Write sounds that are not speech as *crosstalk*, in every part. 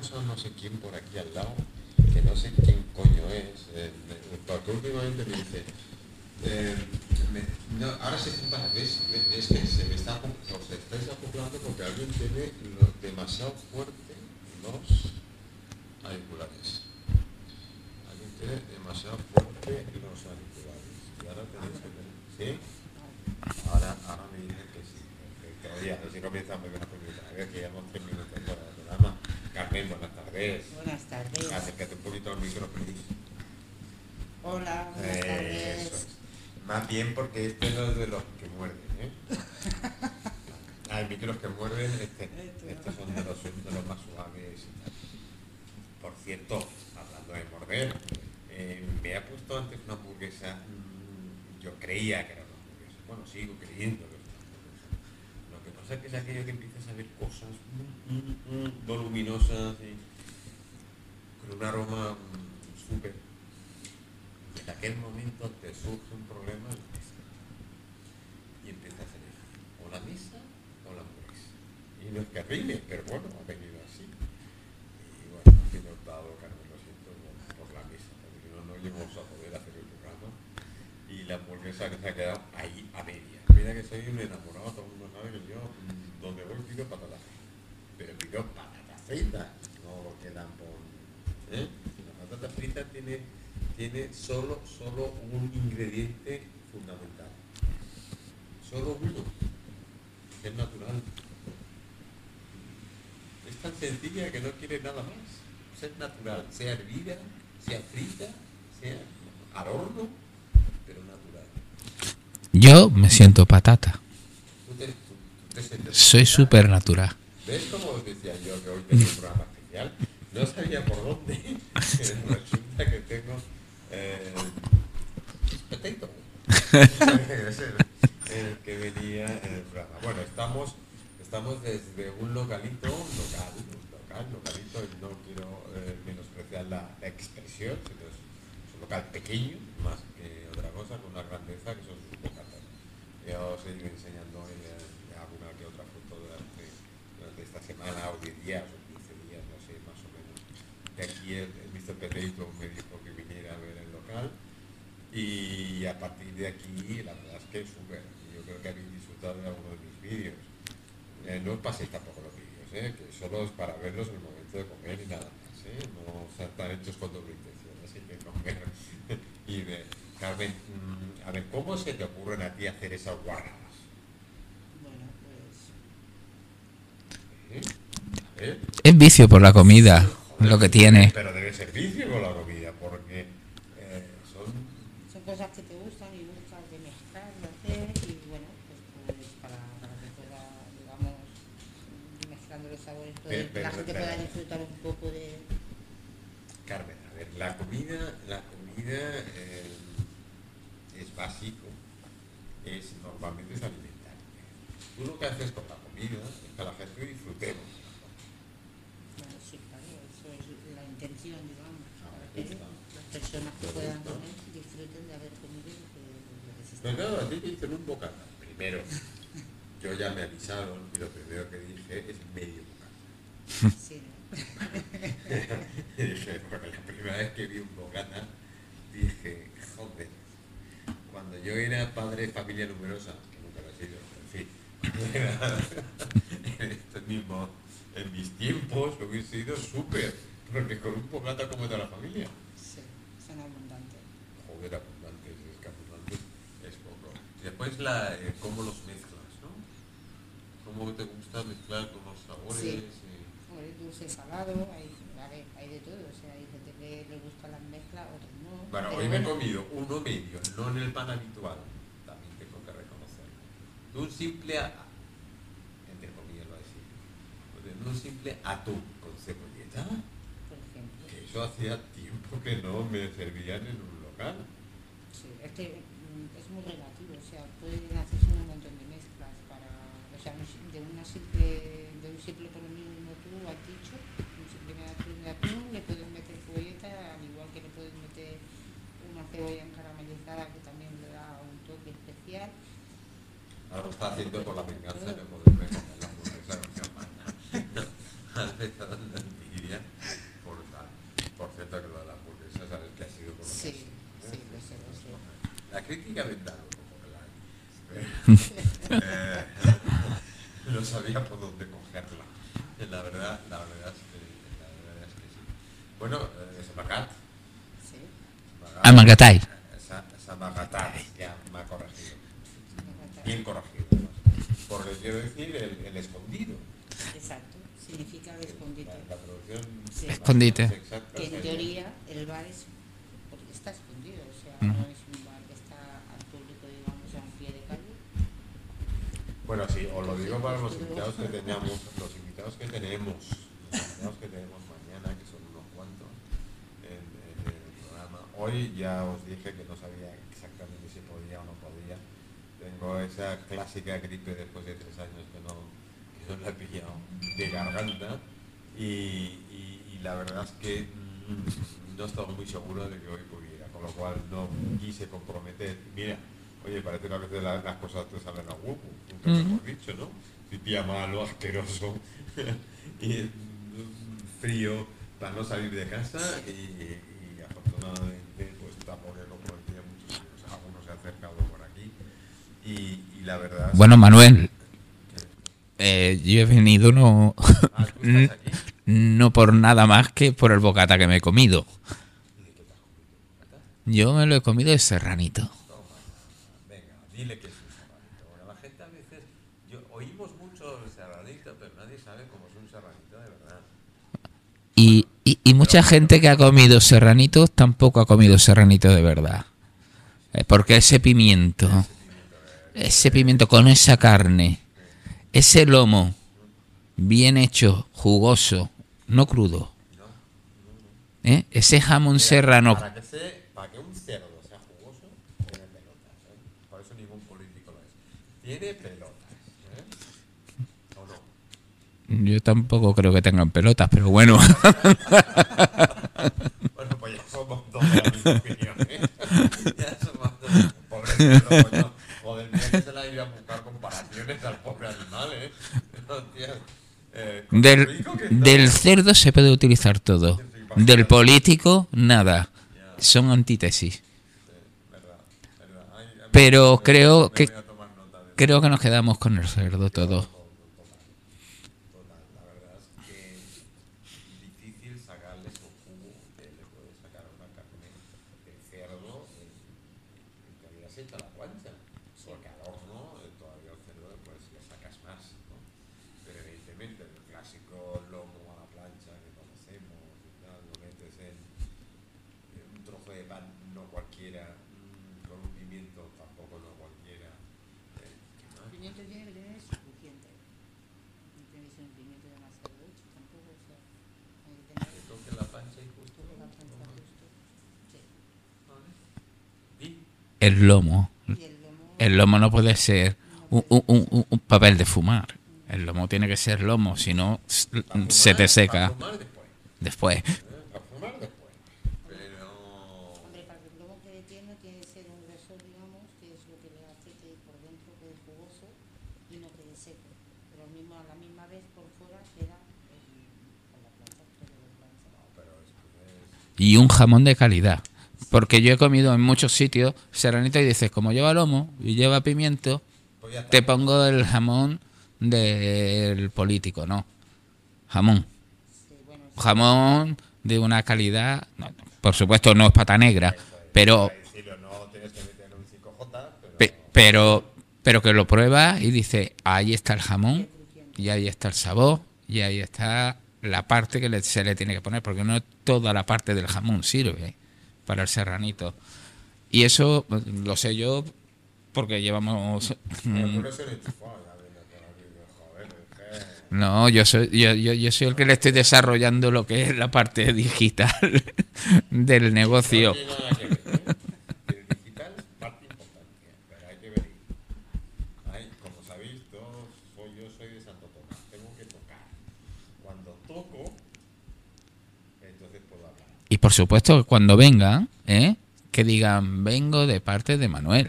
no sé quién por aquí al lado, que no sé quién coño es, eh, porque últimamente me dice, eh, no, ahora se junta, ¿ves? Es que se me está, os estáis acoplando porque alguien tiene demasiado fuerte los auriculares. Alguien tiene demasiado fuerte los auriculares. Y ahora tenéis que ¿sí? Ahora, ahora me dicen que sí. Que programa. Carmen, buenas tardes. Buenas tardes. Acércate un poquito al micro, please. Hola, buenas Eso tardes. es. Más bien porque este no es de los que muerden, ¿eh? *laughs* Hay micros que muerden, este, estos son de los, de los más suaves. Por cierto, hablando de morder, eh, me ha puesto antes una hamburguesa, mm, yo creía que era una hamburguesa, bueno, sigo creyendo que es una hamburguesa. Que es que es aquello que empiezas a ver cosas voluminosas y con un aroma mm, súper en aquel momento te surge un problema. Y empiezas a elegir o la mesa o la hamburguesa. Y no es que rime, pero bueno, ha venido así. Y bueno, he optado, Carmen, lo siento, por, la mesa, porque no, no íbamos a poder hacer el programa. Y la hamburguesa que se ha quedado ahí a media. Mira que soy un enamorado, todo el mundo sabe que yo, mm, donde voy pido fritas. Pero pido patatas fritas, no quedan por... ¿eh? La patata frita tiene, tiene solo, solo un ingrediente fundamental. Solo uno. que Es natural. Es tan sencilla que no quiere nada más. Ser natural, sea hervida, sea frita, sea al horno. Yo me siento patata. Soy natural. súper natural. ¿Ves cómo os decía yo que hoy tengo un programa? No sabía por dónde, *laughs* resulta que tengo eh, potato. *laughs* El, que venía en el programa. Bueno, estamos, estamos desde un localito, un local, un local, localito, no quiero eh, menospreciar la, la expresión, sino es, un local pequeño, más que otra cosa, con una grandeza que son. Ido enseñando alguna que otra foto durante, durante esta semana o 10 días o 15 días, no sé, más o menos. De aquí el, el Mr. Peteito me dijo que viniera a ver el local y a partir de aquí la verdad es que súper. Yo creo que habéis disfrutado de algunos de mis vídeos. Eh, no os paséis tampoco los vídeos, eh, que solo es para verlos en el momento de comer y nada más. Eh, no están hechos con doble intención, así que comer *laughs* y ver. Carmen, mm, a ver, ¿cómo se te ocurren a ti hacer esas guarradas? Bueno, pues ¿Eh? Es vicio por la comida, lo que tiene. Pero debe ser vicio con la comida, porque eh, son son cosas que te gustan y gustas de mezclar, de hacer y bueno, pues, pues para, para que pueda, digamos, mezclando los sabores, todo, Pero- y que la gente pero- pueda disfrutar un poco de... Carmen, a ver, la comida, la comida eh, es básico, es normalmente es alimentaria. Tú lo que haces con la comida es que la gente disfrutemos. Bueno, sí, claro, eso es la intención, digamos, Ah, para que las personas que puedan comer disfruten de haber comido lo que, lo que se está Pero claro, a ti te dicen un bocata. Primero, yo ya me avisaron y lo primero que dije es medio bocata. Sí, ¿no? *laughs* Y dije, porque la primera vez que vi un bocata, dije, joder, cuando yo era padre de familia numerosa, que nunca lo he sido, en fin, cuando era *laughs* en estos mismos, en mis tiempos, hubiese sido súper, porque con un bocata como de la familia. Sí, son abundantes. Joder, abundantes, es que abundantes es poco. Y después la, eh, cómo los mezclas, ¿no? Cómo te gusta mezclar con los sabores. Sí. y- dulce salado, hay, a hay de todo, o sea, hay gente que le gusta las mezclas, otros no. Bueno, hoy me he comido uno medio, no en el pan habitual, también tengo que reconocerlo. De un simple, a- entre comillas lo decir, de un simple atún con cebolleta, que eso hacía tiempo que no me servían en un local. sí, es que mm, es muy relativo, o sea, pueden hacerse un montón de mezclas para, o sea, de una simple, de un simple por lo mismo tú has dicho, un simple atún de atún, le puedes meter cebolleta, al igual que le puedes meter una cebolla encaramelizada que también le da un toque especial. Ahora lo está haciendo por la venganza de poderme comer la hamburguesa con campana. *laughs* Has empezado en la envidia. La crítica hay. *laughs* Eh, *laughs* no sabía por dónde cogerla. La verdad, la verdad es que, la verdad es que sí. Bueno, eh, Samagat. Sí. Amagatai. Esa Magatat, ya me ha corregido. Bien corregido. además. Porque quiero decir el, el escondido. Exacto. Significa el escondite. La, la traducción Sí. Escondite. exacta Que en teoría el bar es porque está escondido, o sea, Ujú. no es un bar que está al público, digamos, a un pie de calle. Bueno, sí, os lo digo para los invitados que teníamos, los invitados que tenemos, los invitados que tenemos mañana, que son unos cuantos, en, el programa. Hoy ya os dije que no sabía exactamente si podía o no podía. Tengo esa clásica gripe después de tres años que no, que no la he pillado de garganta y, y- y la verdad es que mm, no estaba muy seguro de que hoy pudiera, con lo cual no quise comprometer. Mira, oye, parece que a veces la- las cosas te salen a huevo, nunca mejor dicho, ¿no? Si malo, asqueroso *laughs* y mm, frío para no salir de casa y, y afortunadamente pues tampoco lo prometía muchos años, algunos se han acercado por aquí y, y la verdad es Bueno, Manuel, eh, yo he venido no, Ah, ¿tú estás *laughs* aquí? no por nada más que por el bocata que me he comido. Yo me lo he comido de serranito. Venga, dile que es un serranito. Bueno, la gente a veces, yo, oímos mucho el serranito, pero nadie sabe cómo es un serranito de verdad. Y, y- y mucha gente que ha comido serranitos tampoco ha comido serranito de verdad. Eh, porque ese pimiento, ese pimiento con esa carne, ese lomo bien hecho, jugoso, no crudo. ¿eh? Ese jamón Mira, serrano Para que, se, para que un cerdo sea jugoso, tiene pelotas. ¿eh? Por eso ningún político lo es. Tiene pelotas. ¿eh? ¿O no? Yo tampoco creo que tengan pelotas, pero bueno. *laughs* Bueno, pues ya somos dos de la misma opinión. ¿eh? ya somos dos. Pobre cerdo, coño. Joder, mira que se la iba a buscar comparaciones al pobre animal, ¿eh? Hostia. Eh, Del, del cerdo se puede utilizar todo. Del político, nada. Son antítesis. Pero creo que creo que nos quedamos con el cerdo todo. Total, la verdad es que es difícil sacarle su jugo que le puede sacar a una carne de cerdo en, en teoría se echa a la plancha. Porque al horno eh, todavía el cerdo pues le sacas más, ¿no? Pero evidentemente el clásico lomo a la plancha que conocemos y tal, lo metes en, en un trozo de pan, no cualquiera, mm, con un pimiento tampoco no cualquiera. eh, ¿qué más? El pimiento tiene que tener suficiente. No tiene que ser un pimiento demasiado hecho tampoco, o sea, hay que tener Que toque la pancha y justo todo la ¿no? panza justo. Sí. Vale. Di. El lomo. El lomo, no puede ser un, un- un- un papel de fumar. El lomo tiene que ser lomo, si no se te seca después. Y un jamón de calidad. Porque yo he comido en muchos sitios serranito y dices, como lleva lomo y lleva pimiento, pues te pongo el jamón del político, no. Jamón. Sí, bueno, sí. Jamón de una calidad, no, por supuesto no es pata negra, pero Para decirlo, no tienes que meter un 5J, pero. Pe- pero que lo prueba y dice ahí está el jamón y ahí está el sabor y ahí está la parte que le- se le tiene que poner porque no toda la parte del jamón sirve para el serranito. Y eso pues, lo sé yo porque llevamos mm, no yo soy yo, yo, yo soy el que le estoy desarrollando lo que es la parte digital *laughs* del negocio No tiene nada que ver, ¿eh? El digital es parte importante, pero hay que ver. Ay, como sabéis, todos, soy, yo soy de Santo Tomás, tengo que tocar. Cuando toco, entonces puedo hablar. Y por supuesto que cuando vengan, ¿eh? que digan, vengo de parte de Manuel.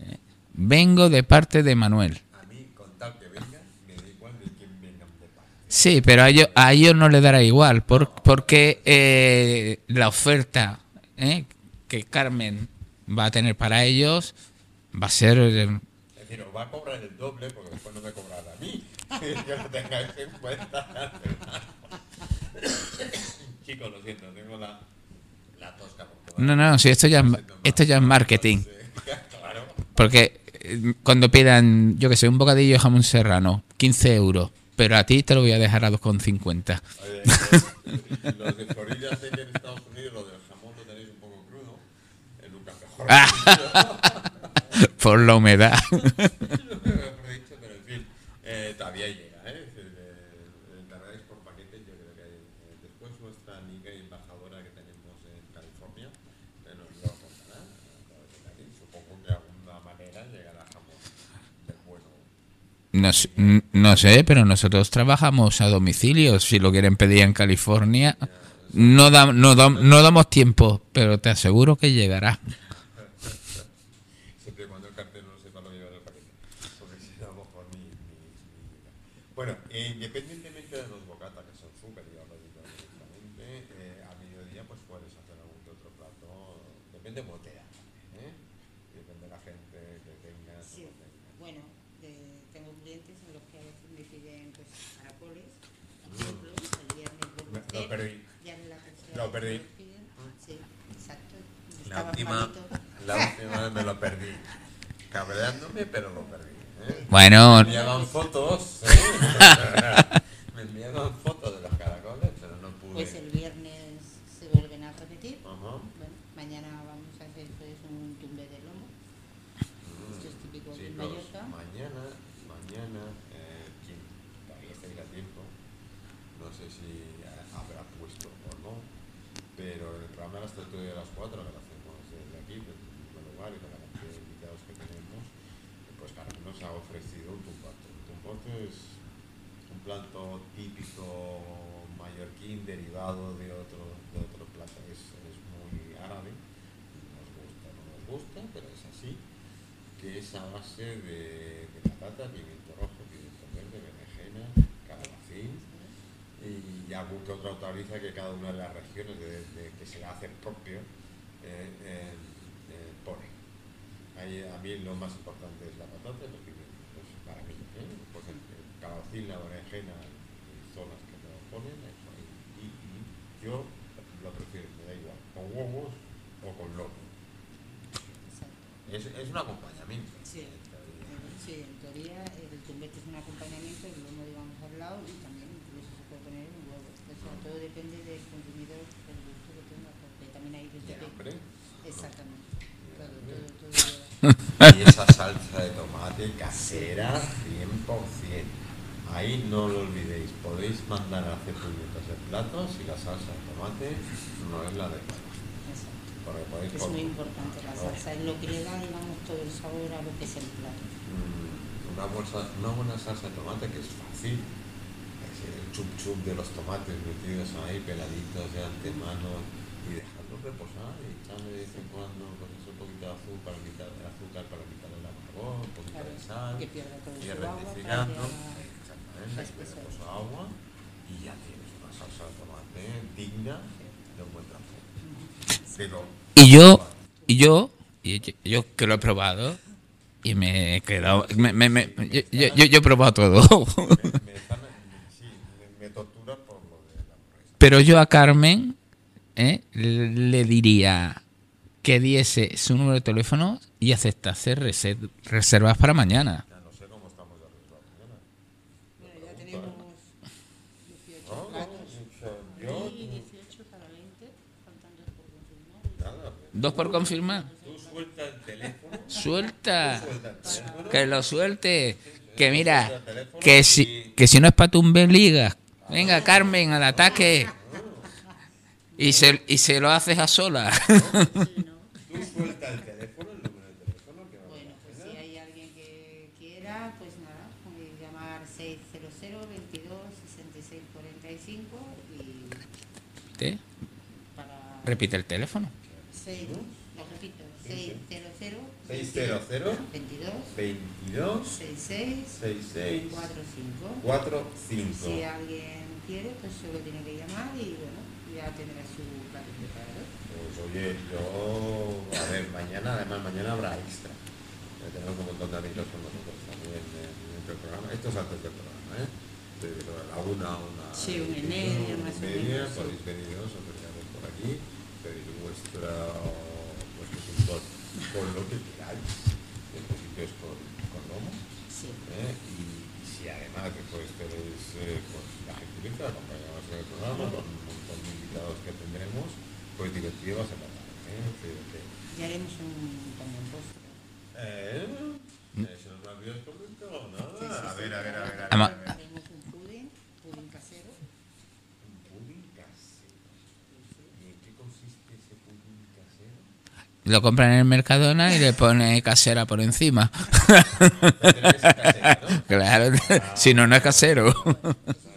¿Eh? Vengo de parte de Manuel. A mí, con tal que vengan, me da igual de quién vengan de parte. Sí, pero a ellos, a ellos no les dará igual, por- porque eh, la oferta ¿eh? que Carmen va a tener para ellos, va a ser... eh, Es decir, os va a cobrar el doble porque después no me cobrará a mí. *laughs* que lo tengáis en cuenta. *coughs* Chicos, lo siento, tengo la, la tosca. No, no, si esto ya, es- esto ya es marketing. *laughs* Porque eh, cuando pidan, yo que sé, un bocadillo de jamón serrano, 15 euros, pero a ti te lo voy a dejar a 2,50. Oye, eh, *laughs* los de Florida sé que en Estados Unidos lo del jamón lo tenéis un poco crudo. En un mejor. *laughs* Por la humedad. Pero en fin, eh, todavía llega, ¿eh? Es decir, eh, encargáis por paquetes, yo creo que hay. eh, después nuestra amiga y embajadora que tenemos en California eh, nos lo contará. a través de Cali. Supongo que de alguna manera llegará jamón del bueno. No, no sé, pero nosotros trabajamos a domicilio. Si lo quieren pedir en California, no, da- no, da- no damos tiempo, pero te aseguro que llegará. Siempre cuando el cartel no sepa lo que lleva el paquete. Porque si a lo mejor ni. Bueno, independientemente de los bocatas, que son súper, ya lo digo directamente, eh, a mediodía pues puedes hacer algún que otro plato, depende de botella, ¿eh? Depende de la gente que tengas. Sí, o no tengas. bueno, de- tengo clientes en los que a veces me piden pues, caracoles, por ejemplo, el viernes vuelvo a Me- lo hacer, perdí. ya en la tercera Lo vez perdí. Sí, exacto. La última, la última vez me lo perdí. Cabreándome, pero lo perdí. ¿eh? Bueno, Me enviaban fotos, ¿eh? *laughs* me enviaban fotos de los caracoles, pero no pude. Pues el viernes se vuelven a repetir. Bueno, mañana vamos a hacer pues un tumbe de lomo. Esto es típico Chicos, Mallorca. mañana, mañana, eh, quien todavía estáis a tiempo, no sé si habrá puesto o no, pero el programa de las tertulias de las 4, que lo hacemos desde aquí, desde el mismo lugar y con la cantidad de invitados que tenemos, pues Carmen nos ha ofrecido un tumbato. Un tumbato es un plato típico mallorquín derivado de otro, de otro plato, es, es muy árabe, nos gusta, no nos gusta, pero es así que es a base de, de patata, pimiento rojo, pimiento verde, berenjena, calabacín y algún que otra hortaliza que cada una de las regiones de, de- que se le hace propio eh, eh, eh, pone. Ahí, a mí lo más importante es la patata los pimientos, pues, para mí. ¿eh? Pues el, el calabacín, la berenjena zonas que me lo ponen, eso ahí. Y, y yo lo prefiero, me da igual, con huevos o con lomo. Exacto. Es, es un acompañamiento. Sí. en teoría. Sí, en teoría el tumbete es un acompañamiento, el lomo digamos al lado y también incluso se puede poner un huevo. O sea, todo depende del consumidor, del gusto que tenga, porque también hay Y desde el. Exactamente. Todo, hambre. todo, todo. lleva. *laughs* Y esa salsa de tomate casera 100%. Ahí no lo olvidéis, podéis mandar a hacer puñetas de platos si la salsa de tomate no es la adecuada. Exacto. Porque podéis Es muy importante la salsa, es lo que le da, digamos, todo el sabor a lo que es el plato. Mm, una, bolsa, una buena salsa de tomate que es fácil. El chup chup de los tomates metidos ahí, peladitos de antemano y dejarlos reposar y echarle de vez en cuando pues, eso, un poquito de azúcar para quitar, azúcar para quitarle el amargor, un poquito Claro, de sal. que pierda todo y rectificando. Exactamente, que puso agua y ya tienes una salsa de tomate digna de un buen. Pero, y yo, y yo, y yo, yo que lo he probado y me he quedado, me, me- me- yo, yo- yo- yo he probado todo. *laughs* me, me están- sí, me, me tortura por lo de la hamburguesa. Pero yo a Carmen ¿eh? le diría que diese su número de teléfono y aceptase reser- reservas para mañana. Ya no sé cómo estamos de mañana. Bueno, ya tenemos 18 No, no, platos. yo, Y 18 para 20, faltan dos por confirmar. nada, ¿Dos por confirmar? tú suelta el teléfono, Suelta. Que lo suelte. Que mira, que si, que si no es para tumbe ligas. Venga, Carmen, al ataque. Y se, y se lo haces a sola. *laughs* Tú suelta el teléfono, el número de teléfono que vamos Bueno, a pues hacer. si hay alguien que quiera, pues nada, puede llamar 600 22 66 45 y ¿Te? para... Repite el teléfono. 6, lo repito, 600 600 22 22 66 66 45 45. Si alguien quiere, pues solo tiene que llamar y bueno, ya tendrá su plato preparado. Pues oye, yo, a ver, mañana, además mañana habrá extra. Ya tenemos un montón de amigos con nosotros también en, en el programa. Esto es antes del programa, ¿eh? De la una a una. Sí, una y media, más o menos, podéis veniros, os por aquí, pedir vuestro fútbol con lo que queráis. En principio es con, con lomo. Sí. ¿eh? Y, y si además después queréis eh, pues, la gentileza, acompañados en el programa con un montón de invitados que tendremos, pues divertido va a ser la tarde. ¿eh? Ya haremos un también postre. eh, eso no me habías comentado nada. Sí, sí, a ver, a ver, a ver. A ver, a ver. Haremos un pudín, pudín casero. Un pudín casero. ¿Y en qué consiste ese pudín casero? Lo compran en el Mercadona y le pone casera por encima. *laughs* Claro, si no, no es casero. *laughs*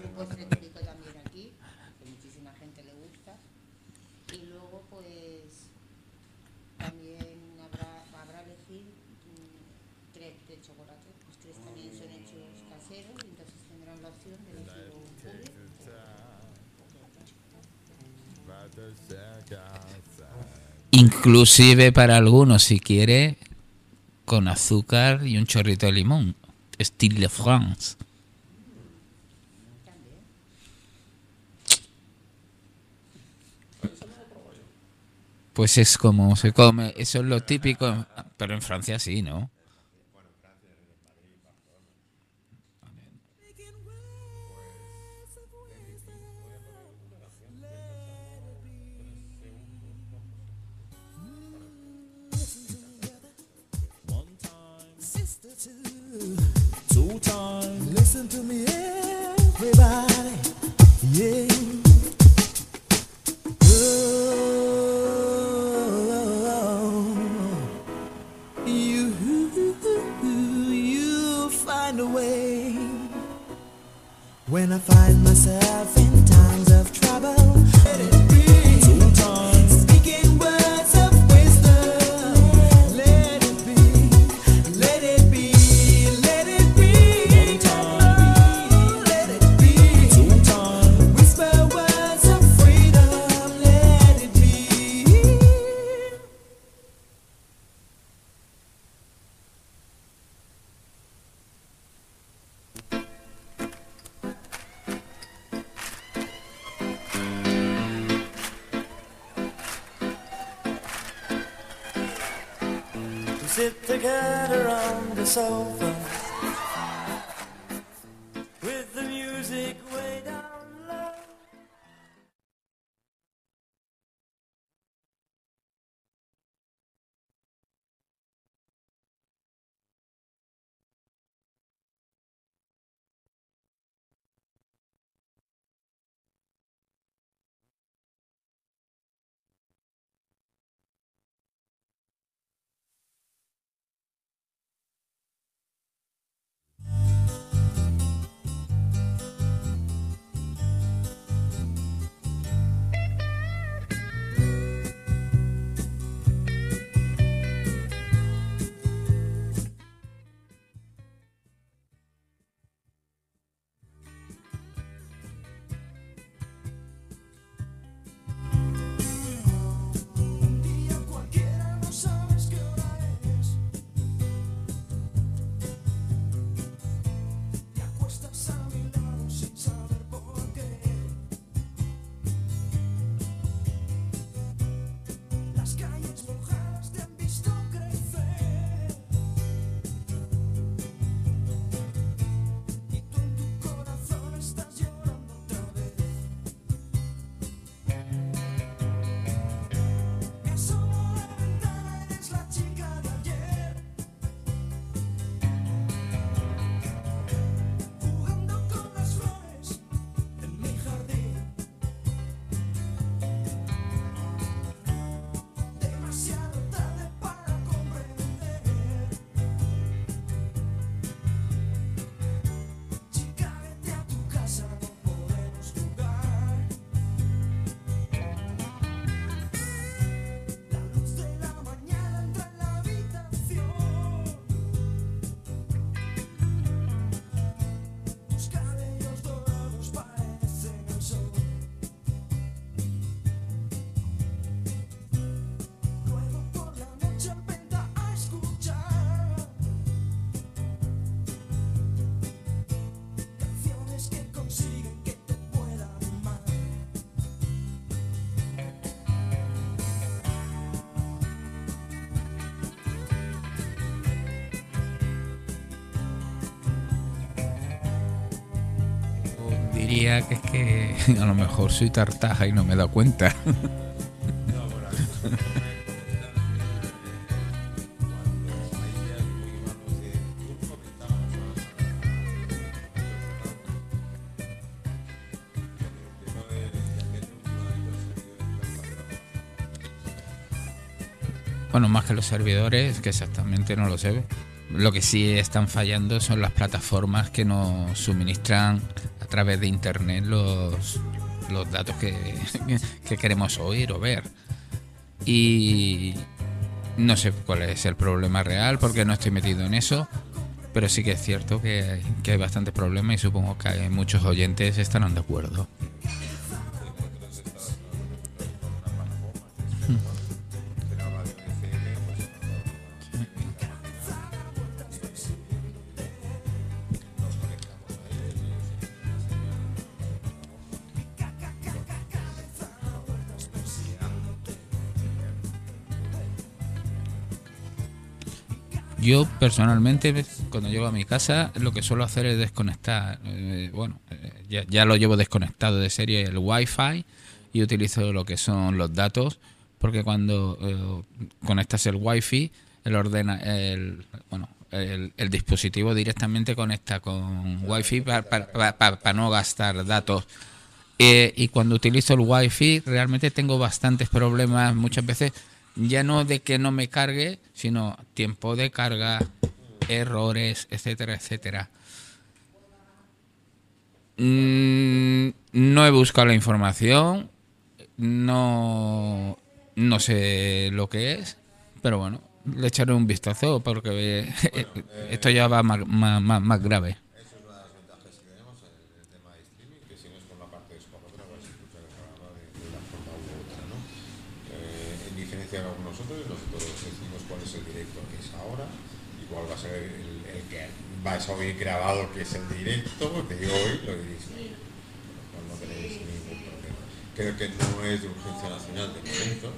Inclusive para algunos, si quiere, con azúcar y un chorrito de limón. Style de France. Pues es como se come. Eso es lo típico. Pero en Francia sí, ¿no? Listen to me, everybody. Yeah. Oh, you, you find a way. When I find myself in lía que es que *laughs* a lo mejor soy tartaja y no me he dado cuenta. No, *laughs* bueno, más que los servidores, que exactamente no lo sé. Lo que sí están fallando son las plataformas que nos suministran través de internet los, los datos que, *laughs* que queremos oír o ver. Y no sé cuál es el problema real porque no estoy metido en eso. Pero sí que es cierto que, que hay bastantes problemas y supongo que muchos oyentes estarán de acuerdo. Yo personalmente, cuando llego a mi casa, lo que suelo hacer es desconectar. eh, bueno, eh, ya, ya lo llevo desconectado de serie el Wi-Fi y utilizo lo que son los datos, porque cuando eh, conectas el Wi-Fi, el ordena, el, bueno, el, dispositivo directamente conecta con Wi-Fi para no gastar datos. Y cuando utilizo el Wi-Fi realmente tengo bastantes problemas muchas veces ya no de que no me cargue sino tiempo de carga errores etcétera etcétera. Mm, no he buscado la información no no sé lo que es pero bueno le echaré un vistazo porque eh, esto ya va más, más, más- más grave Eso es una de las ventajas que tenemos en el tema de streaming, que si no es con la parte de Sport otra, vais a escuchar el programa de, de una forma u otra, ¿no? Eh, en diferencia con nosotros, nosotros decimos cuál es el directo que es ahora y cuál va a ser el, el vais a oír grabado que es el directo de hoy, lo diréis, no tenéis ningún problema. Creo que no es de urgencia nacional de momento,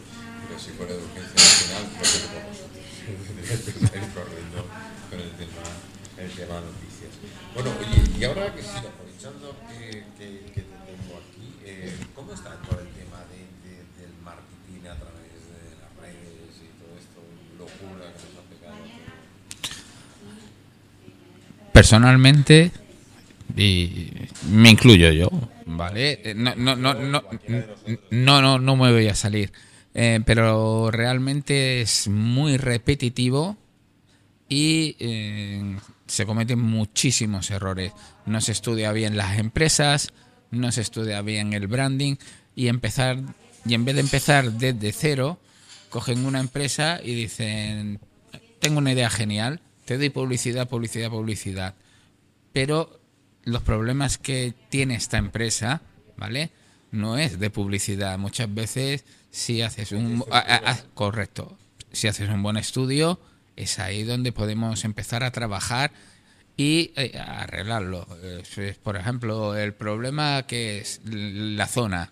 pero si fuera de urgencia nacional, lo que. Estáis *laughs* corriendo con el tema, el tema noticias. Bueno, oye, y ahora que sí, aprovechando que, que, que te tengo aquí, eh, ¿cómo está todo el tema de, de- del marketing a través de las redes y todo esto, locura que nos ha pegado? Personalmente y me incluyo yo vale Eh, no no no no no no, no me voy a salir. Eh, pero realmente es muy repetitivo y eh, se cometen muchísimos errores. No se estudia bien las empresas no se estudia bien el branding y empezar y en vez de empezar desde cero cogen una empresa y dicen tengo una idea genial te doy publicidad publicidad publicidad pero los problemas que tiene esta empresa, ¿vale? No es de publicidad. Muchas veces, si haces un. ah, ah, ah, correcto. Si haces un buen estudio, es ahí donde podemos empezar a trabajar y eh, arreglarlo. Por ejemplo, el problema que es la zona.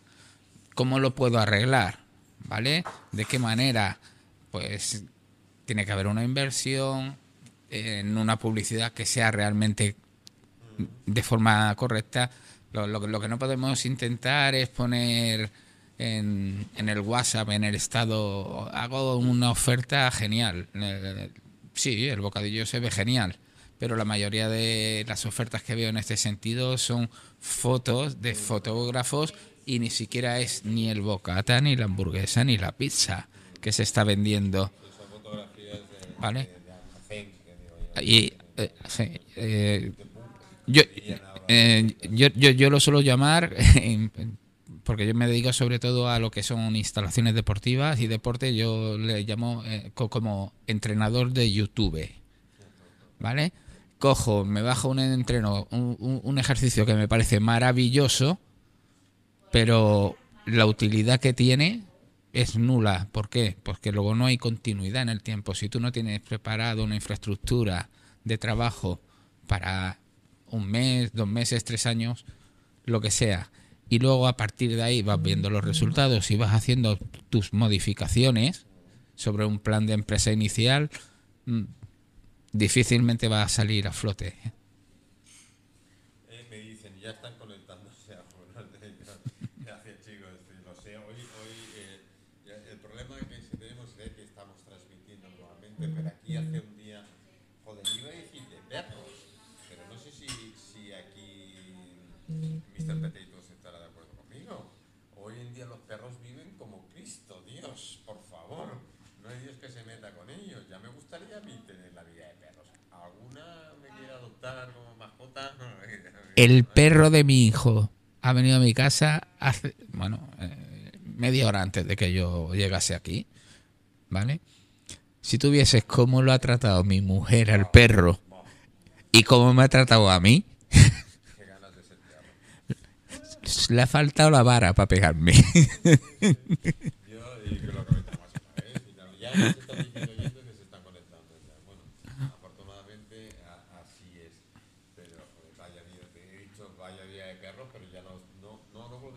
¿Cómo lo puedo arreglar? ¿Vale? ¿De qué manera? Pues tiene que haber una inversión en una publicidad que sea realmente de forma correcta. Lo, lo, lo que no podemos intentar es poner en, en el WhatsApp, en el estado, hago una oferta genial. Eh, sí, el bocadillo se ve genial, pero la mayoría de las ofertas que veo en este sentido son fotos de fotógrafos y ni siquiera es ni el bocata, ni la hamburguesa, ni la pizza que se está vendiendo. Vale. de, de almacén, que digo yo. Y eh, eh, yo, eh, yo, yo, yo lo suelo llamar, *laughs* porque yo me dedico sobre todo a lo que son instalaciones deportivas y deporte, yo le llamo co- como entrenador de YouTube. ¿Vale? Cojo, me bajo un entreno, un- un ejercicio que me parece maravilloso, pero la utilidad que tiene es nula. ¿Por qué? Porque luego no hay continuidad en el tiempo. Si tú no tienes preparado una infraestructura de trabajo para un mes, dos meses, tres años, lo que sea, y luego a partir de ahí vas viendo los resultados y vas haciendo tus modificaciones sobre un plan de empresa inicial, mm, difícilmente va a salir a flote. El perro de mi hijo ha venido a mi casa hace, bueno, eh, media hora antes de que yo llegase aquí, ¿vale? Si tuvieses cómo lo ha tratado mi mujer al perro y cómo me ha tratado a mí, *laughs* le ha faltado la vara para pegarme.